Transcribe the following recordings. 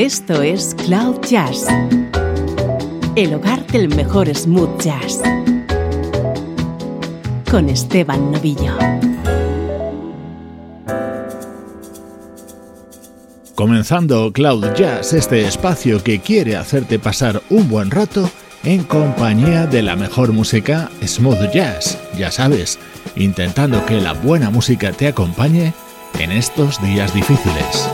Esto es Cloud Jazz, el hogar del mejor smooth jazz, con Esteban Novillo. Comenzando Cloud Jazz, este espacio que quiere hacerte pasar un buen rato en compañía de la mejor música smooth jazz, ya sabes, intentando que la buena música te acompañe en estos días difíciles.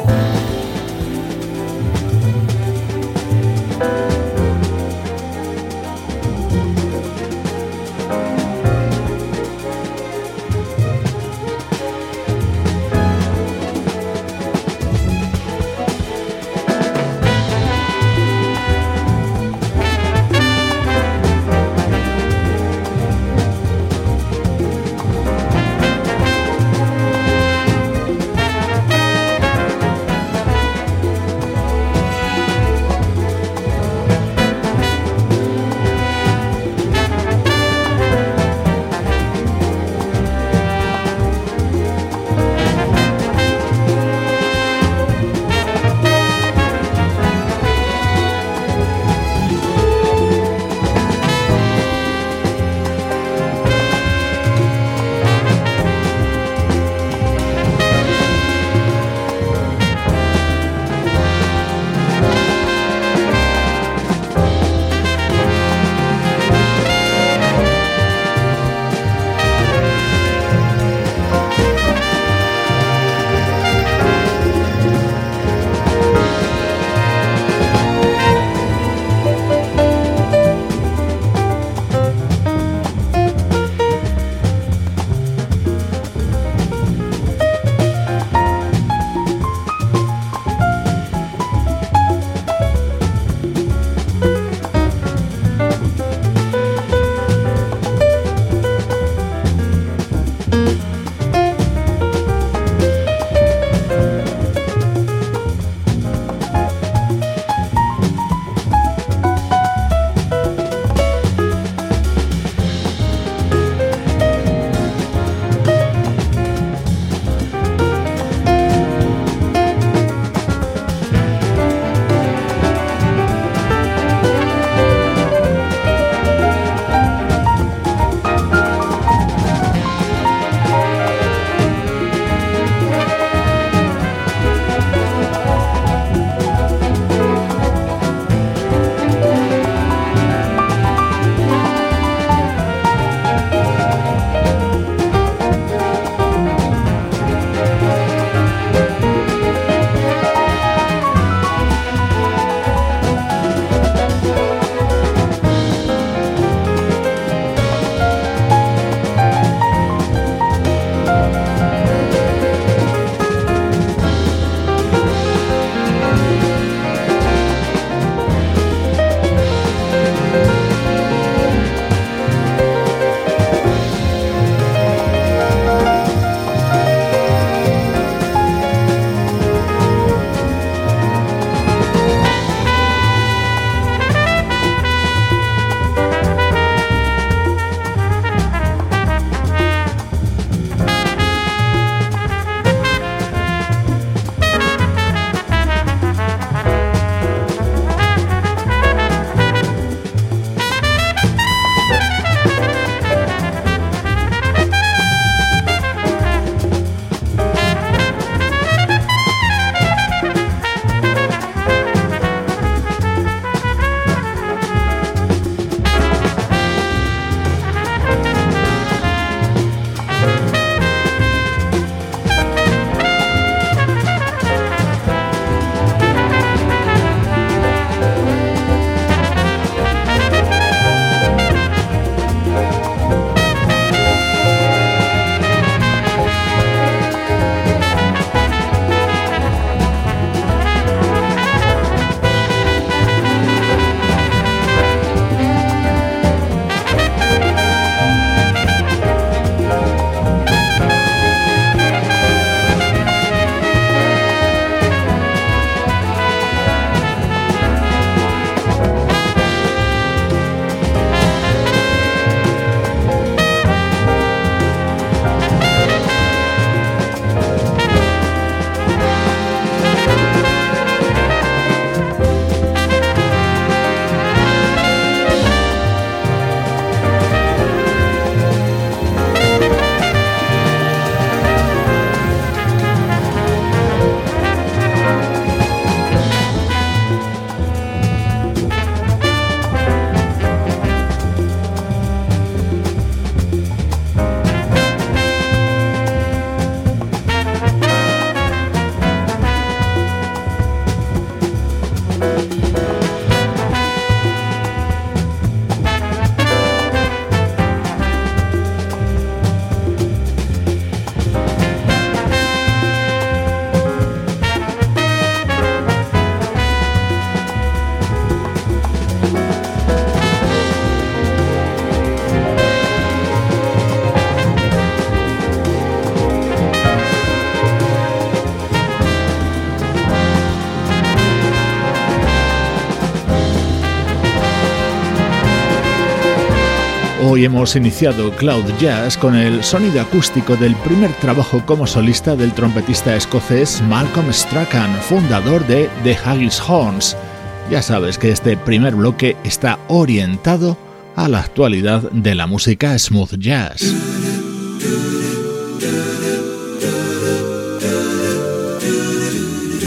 Hoy hemos iniciado Cloud Jazz con el sonido acústico del primer trabajo como solista del trompetista escocés Malcolm Strachan, fundador de The Haggis Horns. Ya sabes que este primer bloque está orientado a la actualidad de la música smooth jazz.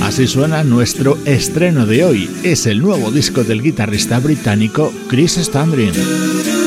Así suena nuestro estreno de hoy. Es el nuevo disco del guitarrista británico Chris Standring.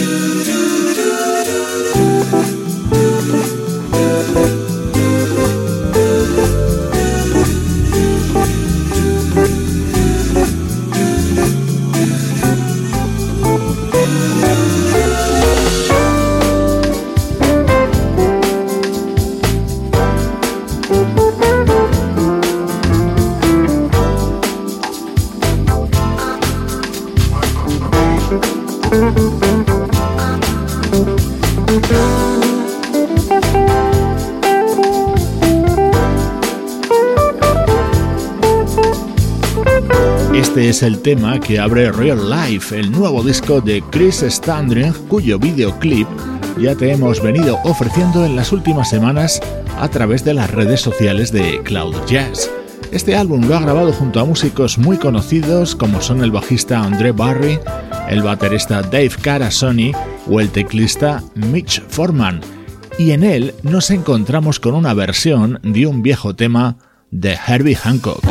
do. El tema que abre Real Life, el nuevo disco de Chris Standring, cuyo videoclip ya te hemos venido ofreciendo en las últimas semanas a través de las redes sociales de Cloud Jazz. Este álbum lo ha grabado junto a músicos muy conocidos como son el bajista André Barry, el baterista Dave Carasoni o el teclista Mitch Foreman, y en él nos encontramos con una versión de un viejo tema de Herbie Hancock.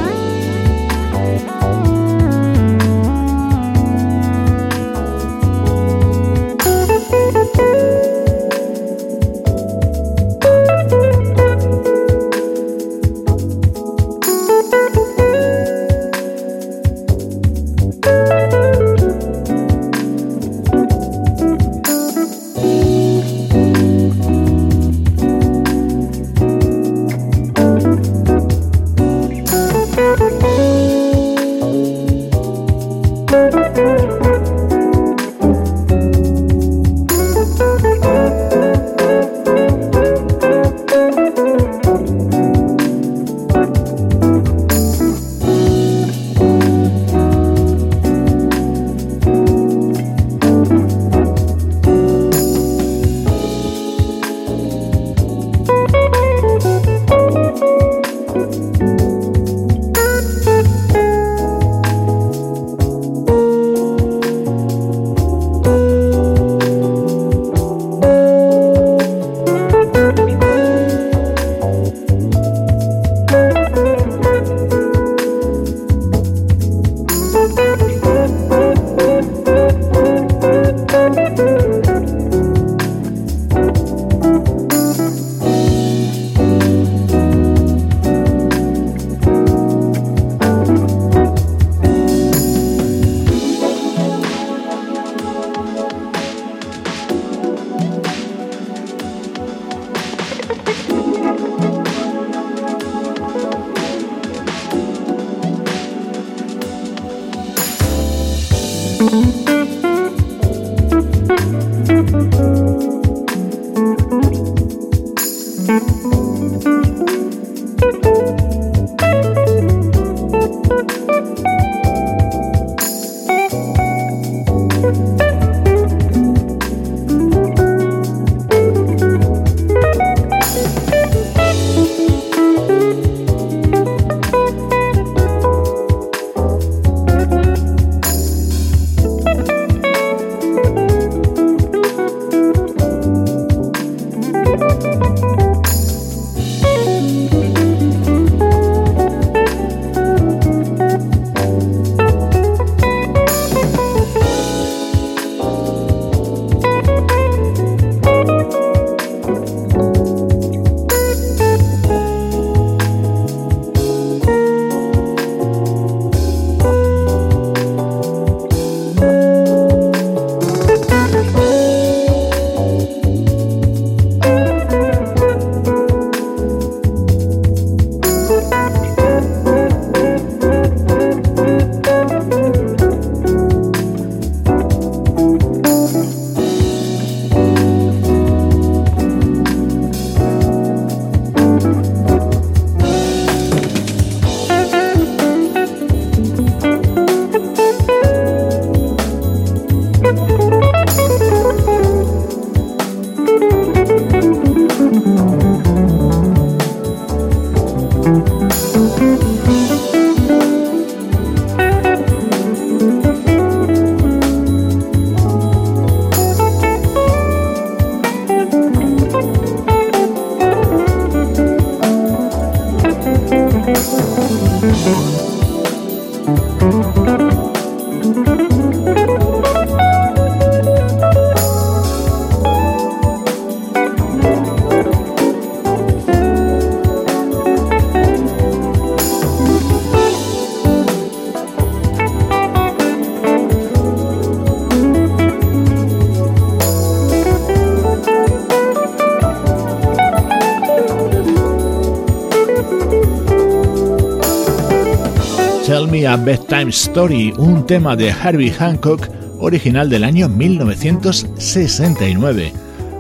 Bedtime Story, un tema de Herbie Hancock original del año 1969.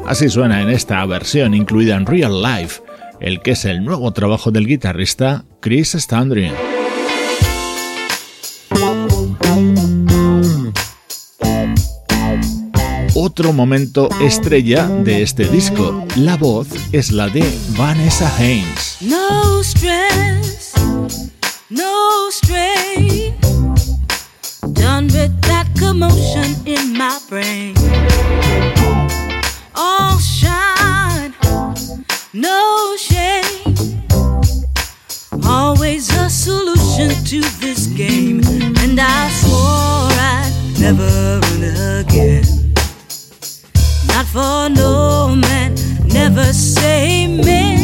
Así suena en esta versión incluida en Real Life, el que es el nuevo trabajo del guitarrista Chris Standring. Otro momento estrella de este disco, la voz es la de Vanessa Haynes. No stress, no strain. Done with that commotion in my brain. All shine, no shame. Always a solution to this game. And I swore I'd never run again. Not for no man, never say men.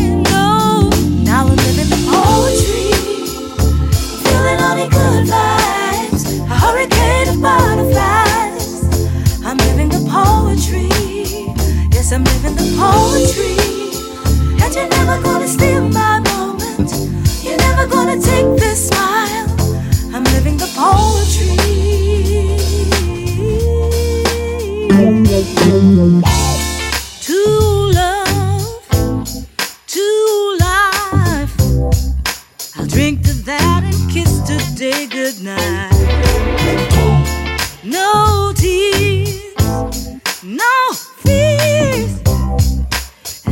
Yes, I'm living the poetry. And you're never gonna steal my moment. You're never gonna take this smile. I'm living the poetry. To love, to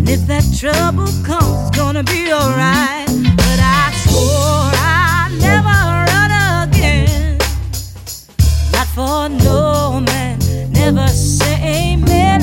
And if that trouble comes, it's gonna be alright. But I swore I'd never run again. Not for no man, never say amen.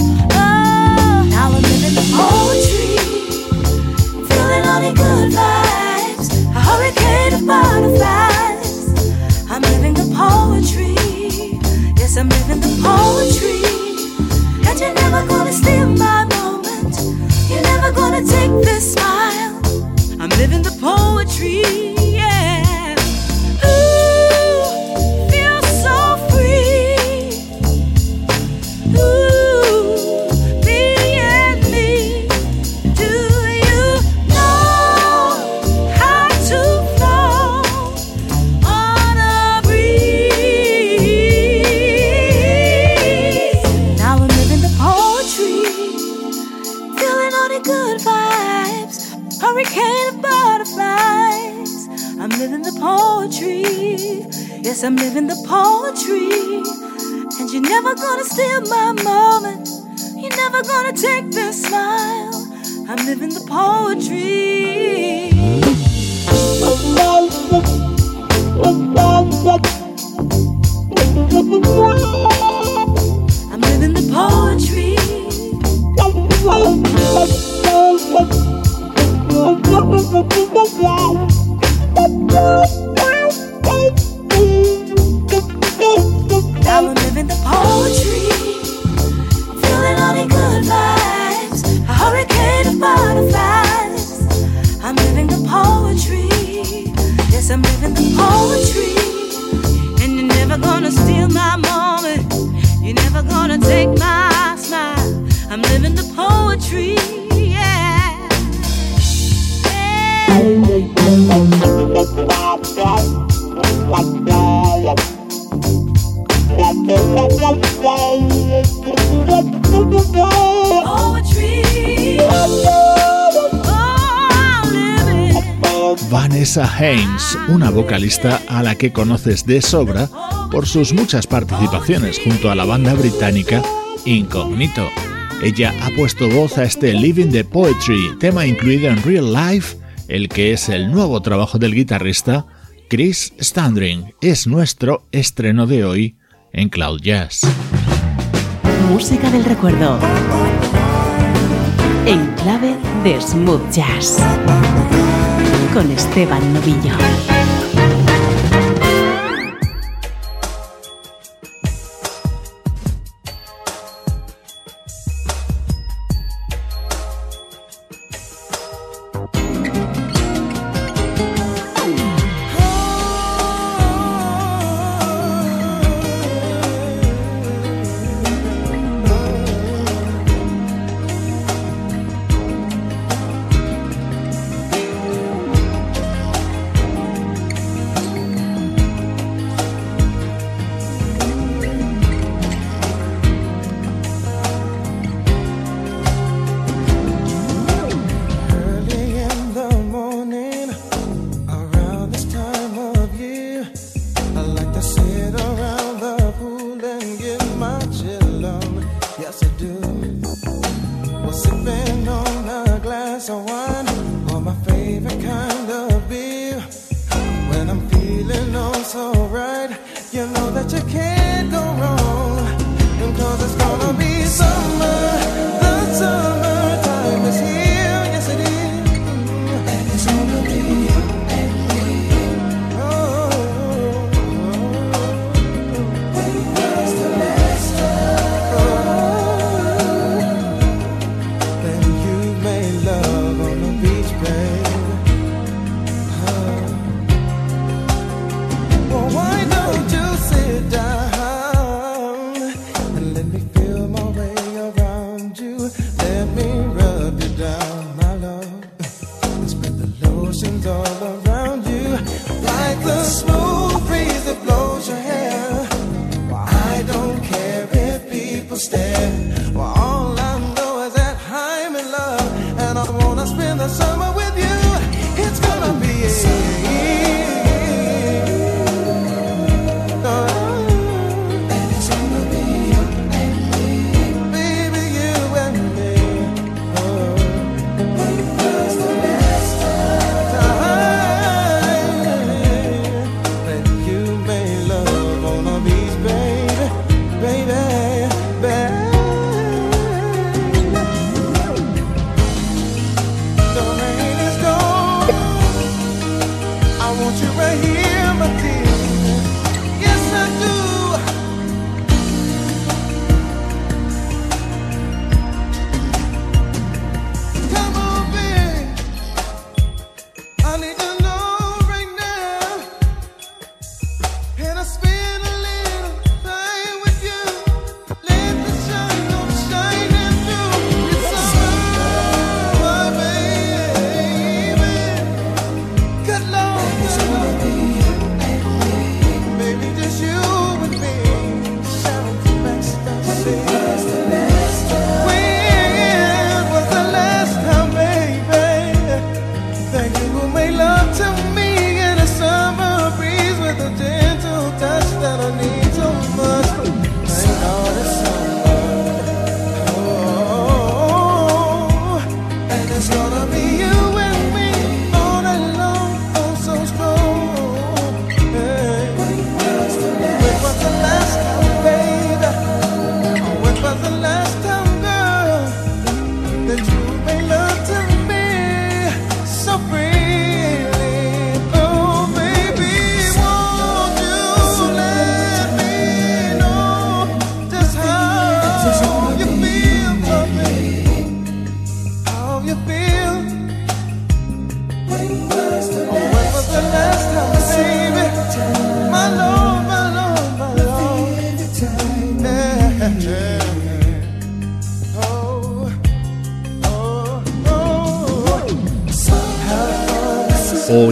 Vanessa Haynes, una vocalista a la que conoces de sobra por sus muchas participaciones junto a la banda británica Incognito. Ella ha puesto voz a este Living the Poetry, tema incluido en Real Life, el que es el nuevo trabajo del guitarrista Chris Standring. Es nuestro estreno de hoy en Cloud Jazz. Música del recuerdo. En clave de smooth jazz. con Esteban Novillo. Hoy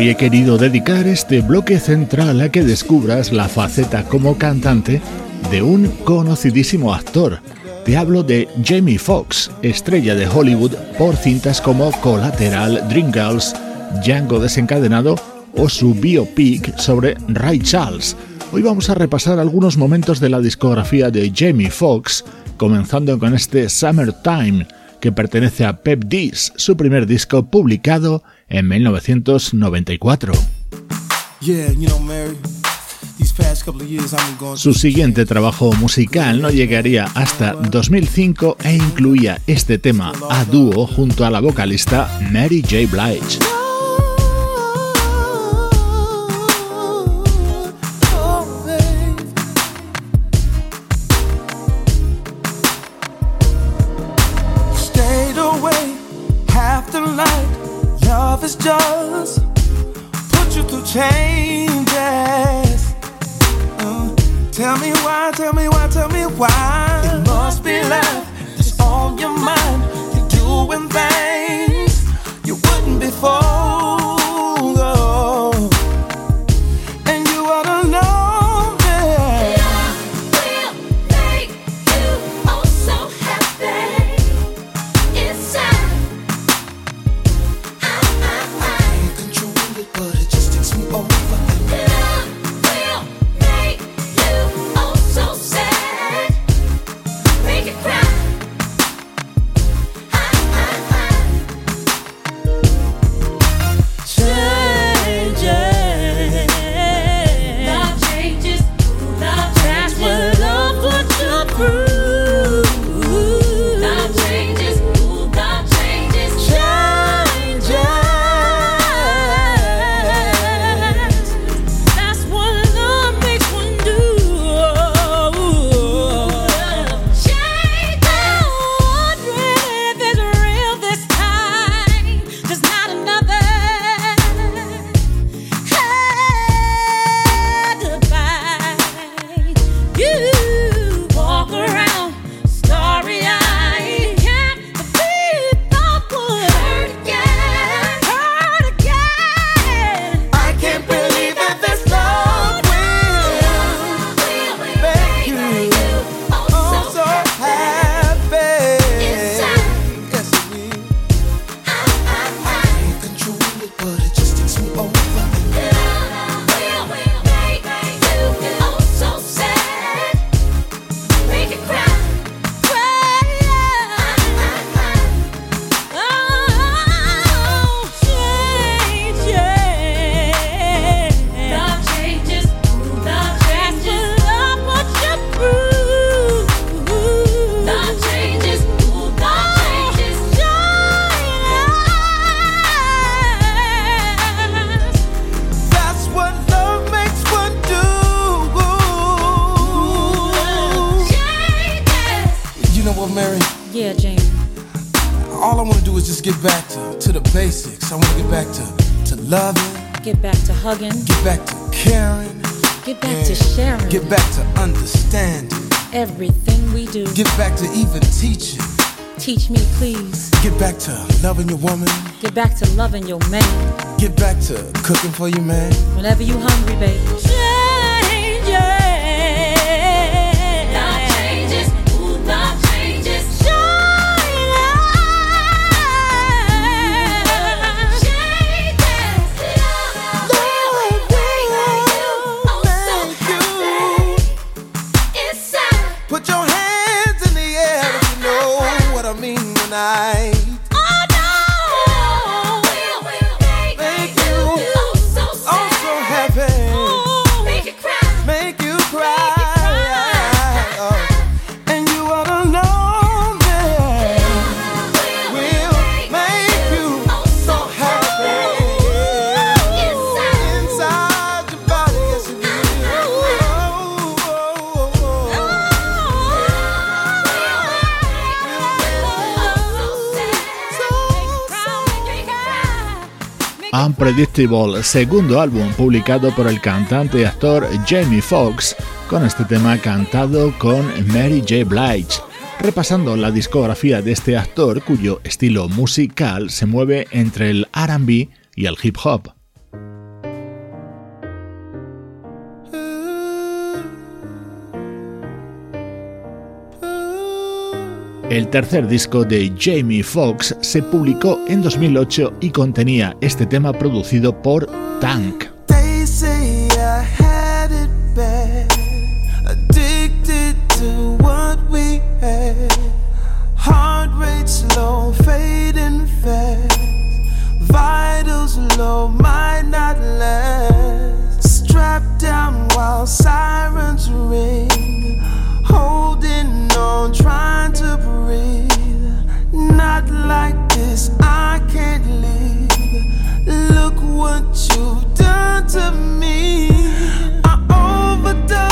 he querido dedicar este bloque central a que descubras la faceta como cantante de un conocidísimo actor. Te hablo de Jamie Foxx, estrella de Hollywood por cintas como Collateral, Dreamgirls, Django desencadenado o su biopic sobre Ray Charles. Hoy vamos a repasar algunos momentos de la discografía de Jamie Foxx, comenzando con este Summertime, que pertenece a Pep Dis, su primer disco publicado en 1994. Su siguiente trabajo musical no llegaría hasta 2005 e incluía este tema a dúo junto a la vocalista Mary J. Blige. Changes. Uh, tell me why, tell me why, tell me why. Back to loving your man. Get back to cooking for your man. Whenever you hungry, baby. Unpredictable, segundo álbum publicado por el cantante y actor Jamie Foxx, con este tema cantado con Mary J. Blige, repasando la discografía de este actor cuyo estilo musical se mueve entre el RB y el hip hop. El tercer disco de Jamie Foxx se publicó en 2008 y contenía este tema producido por Tank. Sirens ring. Holding on, trying to not like this, I can't live. Look what you've done to me. I overdosed.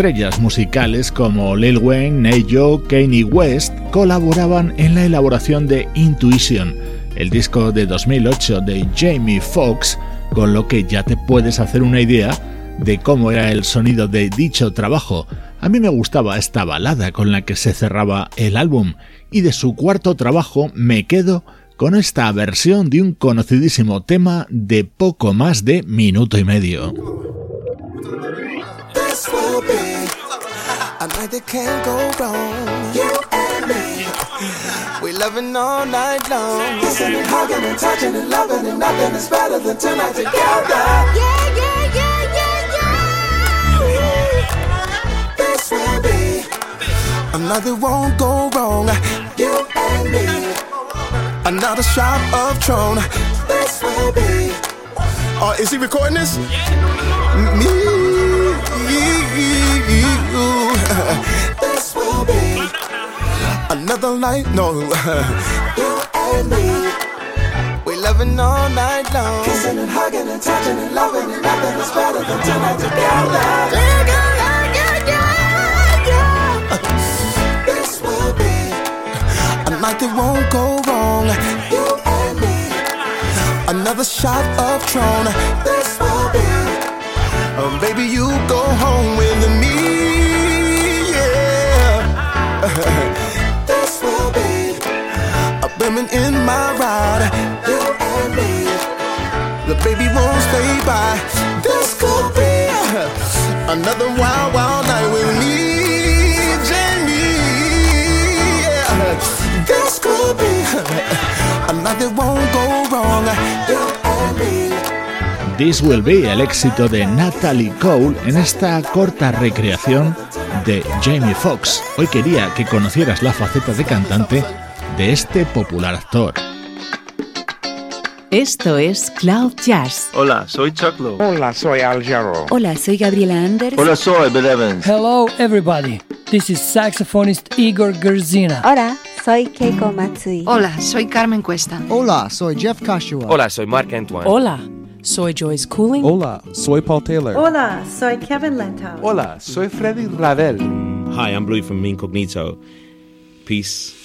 Estrellas musicales como Lil Wayne, Nate Joe, Kanye West colaboraban en la elaboración de Intuition, el disco de 2008 de Jamie Foxx, con lo que ya te puedes hacer una idea de cómo era el sonido de dicho trabajo. A mí me gustaba esta balada con la que se cerraba el álbum y de su cuarto trabajo me quedo con esta versión de un conocidísimo tema de poco más de minuto y medio. A night that can't go wrong. You and me. We loving all night long. Kissing and hugging and touching and loving and nothing is better than tonight together. Yeah, yeah, yeah, yeah, yeah. This will be another won't go wrong. You and me. Another shot of Tron. This will be. Oh, is he recording this? Me. Another night. No, you and me. We loving all night long. Kissing and hugging and touching and loving and nothing is better than tonight together. Yeah, yeah, yeah, yeah, yeah. This will be a night that won't go wrong. You and me. Another shot of Tron. This will be. Oh, baby, you go home with me. Yeah. this. This Will Be, el éxito de Natalie Cole en esta corta recreación de Jamie Foxx. Hoy quería que conocieras la faceta de cantante de este popular actor. Esto es Cloud Jazz. Hola, soy Chuck Lowe. Hola, soy Al Jarreau. Hola, soy Gabriela Anders. Hola, soy Bill Evans. Hello, everybody. This is saxophonist Igor Gerzina. Hola, soy Keiko Matsui. Hola, soy Carmen Cuesta. Hola, soy Jeff Kashua. Hola, soy Mark Antoine. Hola. Soy Joyce Cooling. Hola, soy Paul Taylor. Hola, soy Kevin Lentau. Hola, soy Freddy Ravel. Hi, I'm Louis from Incognito. Peace.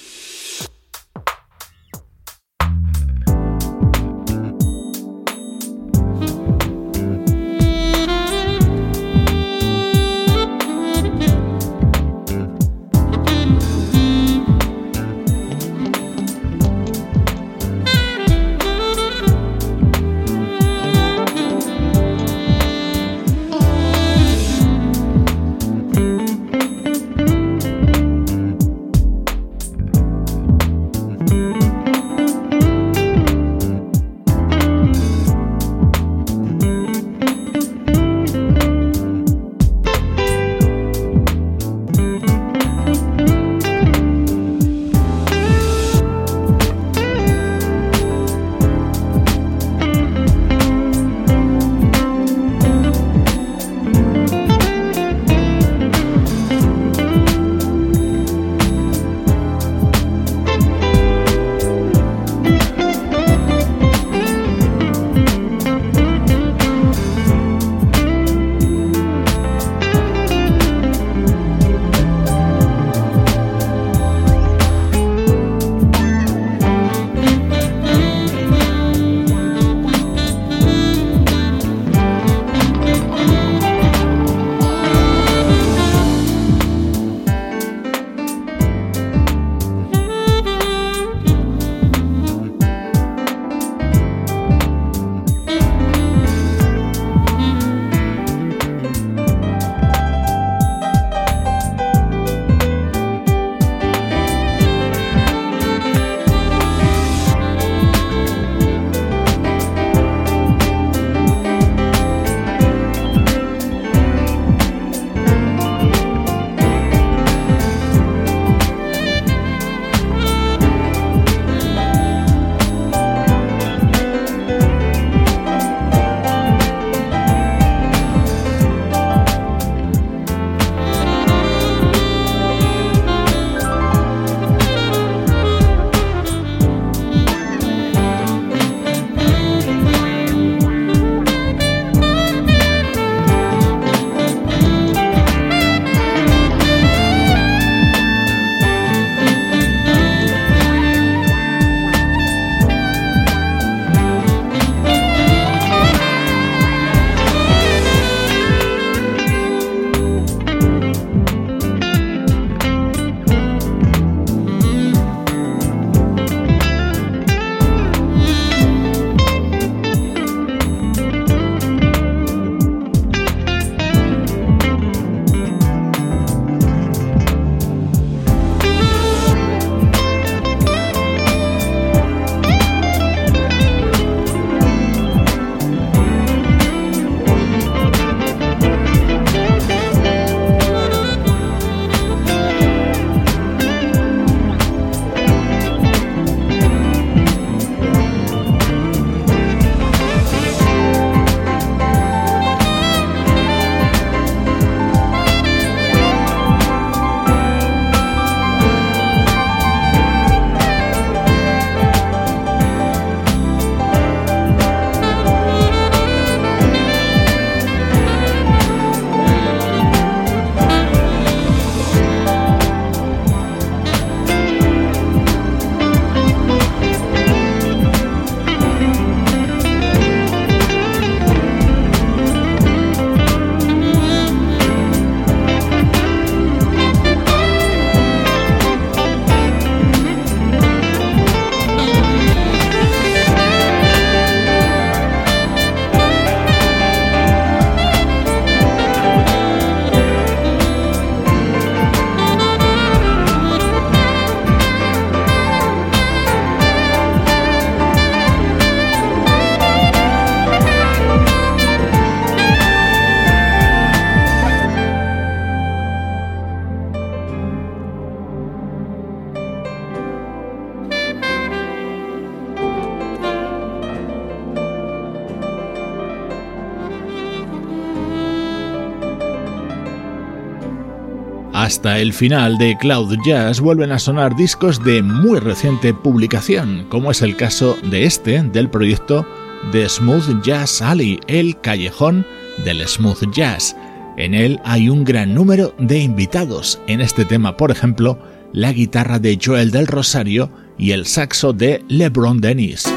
Hasta el final de Cloud Jazz vuelven a sonar discos de muy reciente publicación, como es el caso de este, del proyecto de Smooth Jazz Alley, el callejón del smooth jazz. En él hay un gran número de invitados. En este tema, por ejemplo, la guitarra de Joel del Rosario y el saxo de LeBron Dennis.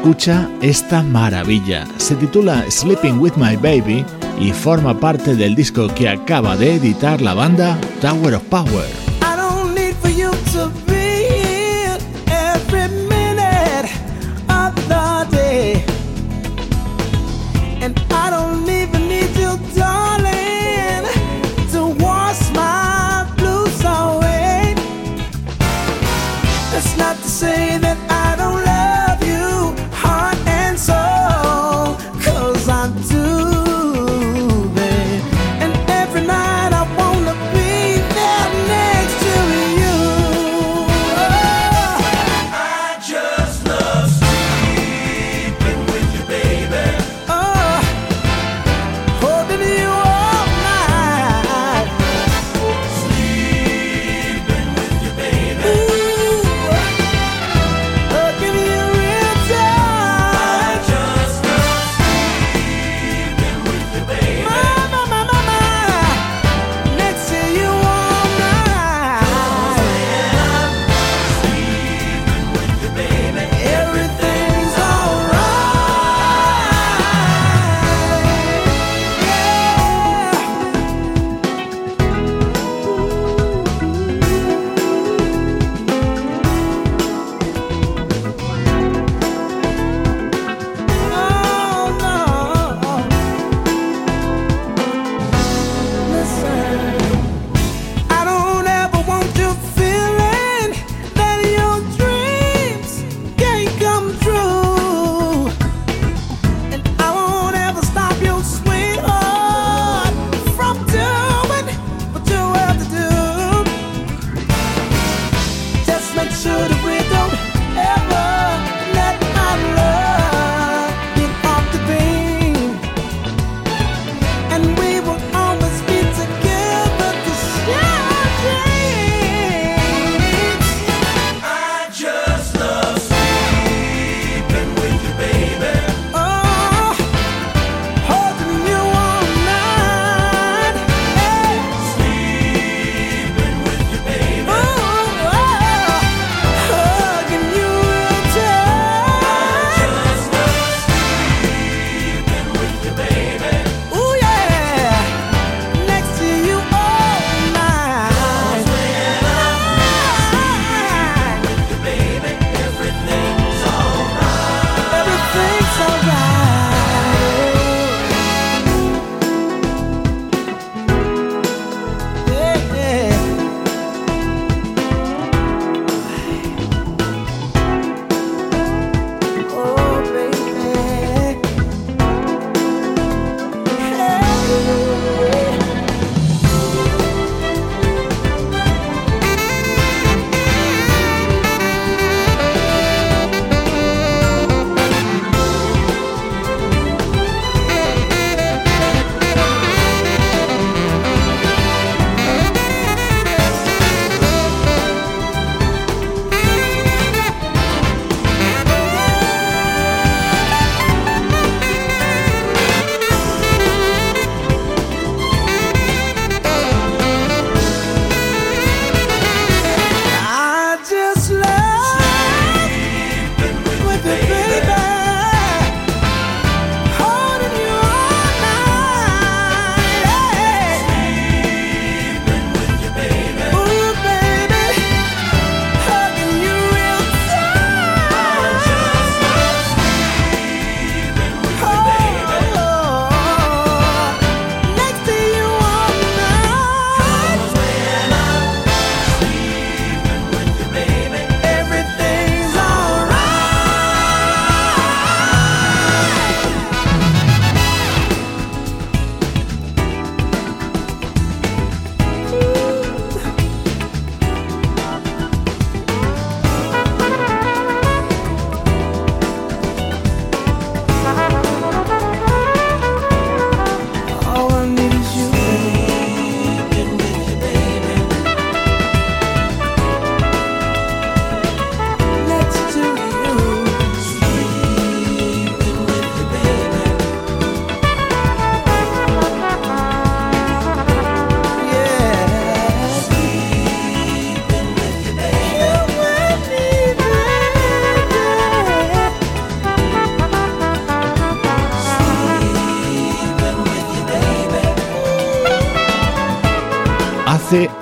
Escucha esta maravilla. Se titula Sleeping with My Baby y forma parte del disco que acaba de editar la banda Tower of Power.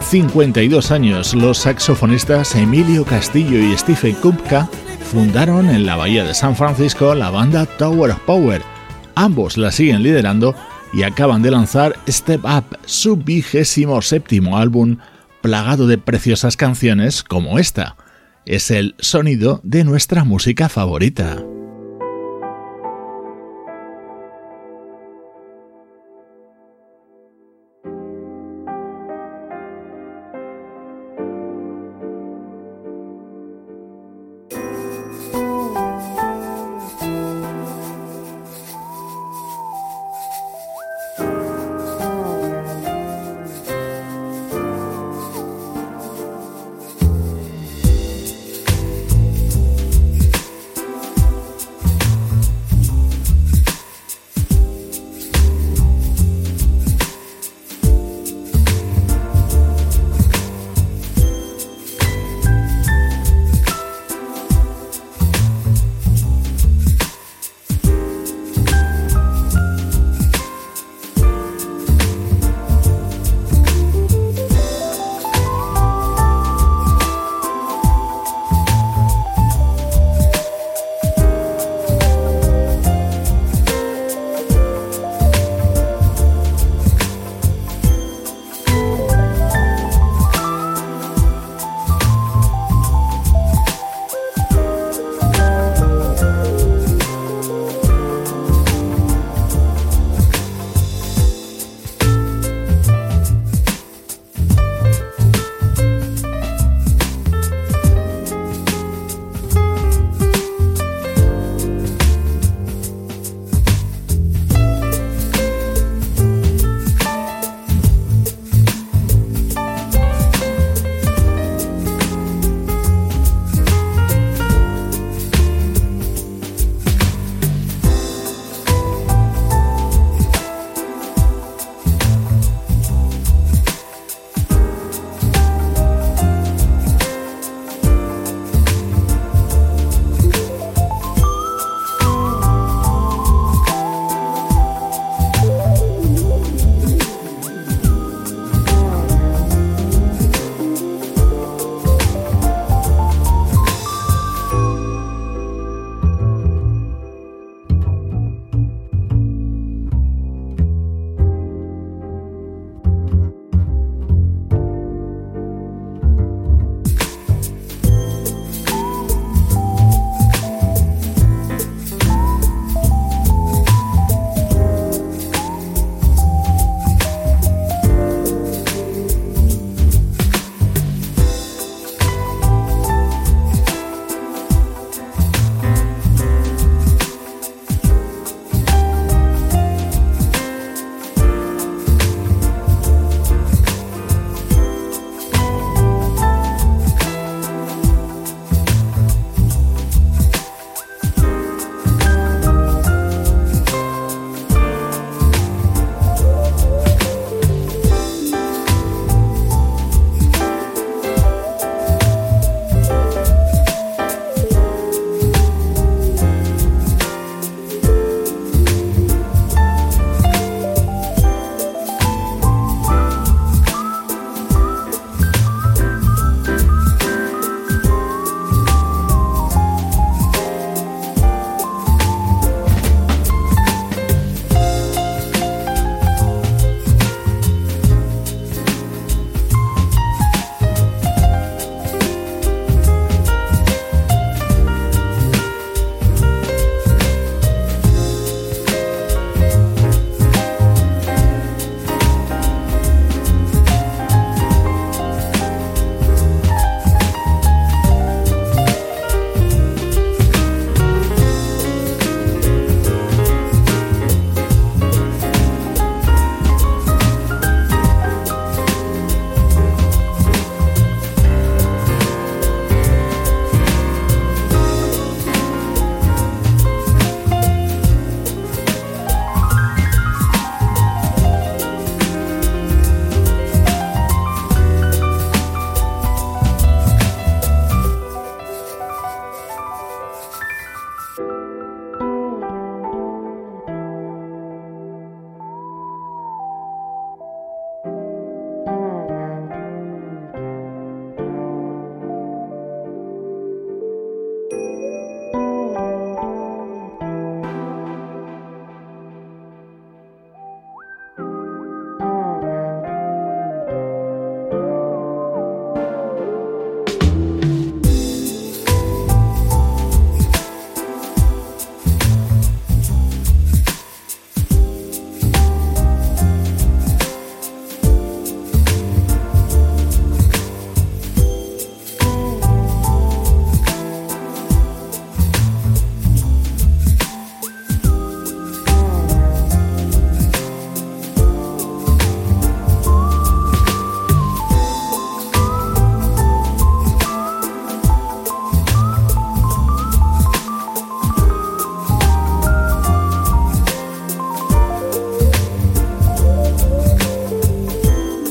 52 años, los saxofonistas Emilio Castillo y Stephen Kupka fundaron en la bahía de San Francisco la banda Tower of Power. Ambos la siguen liderando y acaban de lanzar Step Up, su vigésimo séptimo álbum, plagado de preciosas canciones como esta. Es el sonido de nuestra música favorita.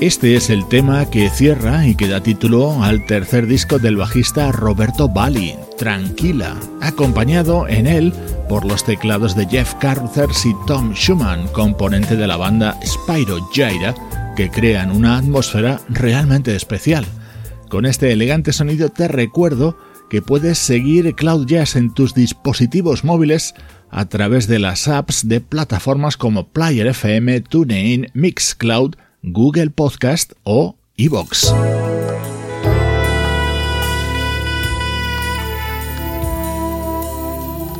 Este es el tema que cierra y que da título al tercer disco del bajista Roberto Bali, Tranquila, acompañado en él por los teclados de Jeff Carruthers y Tom Schumann, componente de la banda Spyro Gyra, que crean una atmósfera realmente especial. Con este elegante sonido te recuerdo que puedes seguir Cloud Jazz en tus dispositivos móviles a través de las apps de plataformas como Player FM, TuneIn, Mixcloud, Google Podcast o iVoox.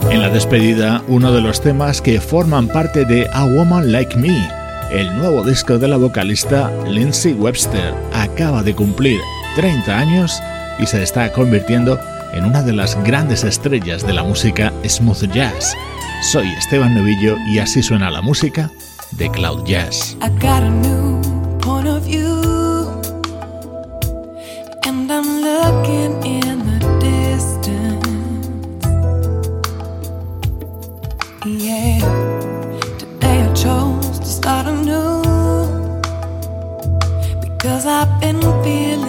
En la despedida, uno de los temas que forman parte de A Woman Like Me, el nuevo disco de la vocalista Lindsay Webster, acaba de cumplir 30 años y se está convirtiendo en una de las grandes estrellas de la música smooth jazz. Soy Esteban Novillo y así suena la música de Cloud Jazz. I got a new point of view, and I'm looking in the distance. Yeah, today I chose to start anew because I've been feeling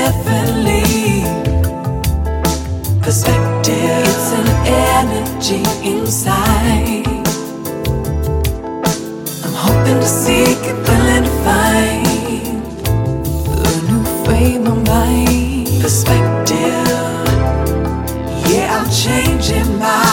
differently. Perspective, it's an energy inside. I'm hoping to seek it, willing to find a new frame of mind. Perspective, yeah, I'm changing mine.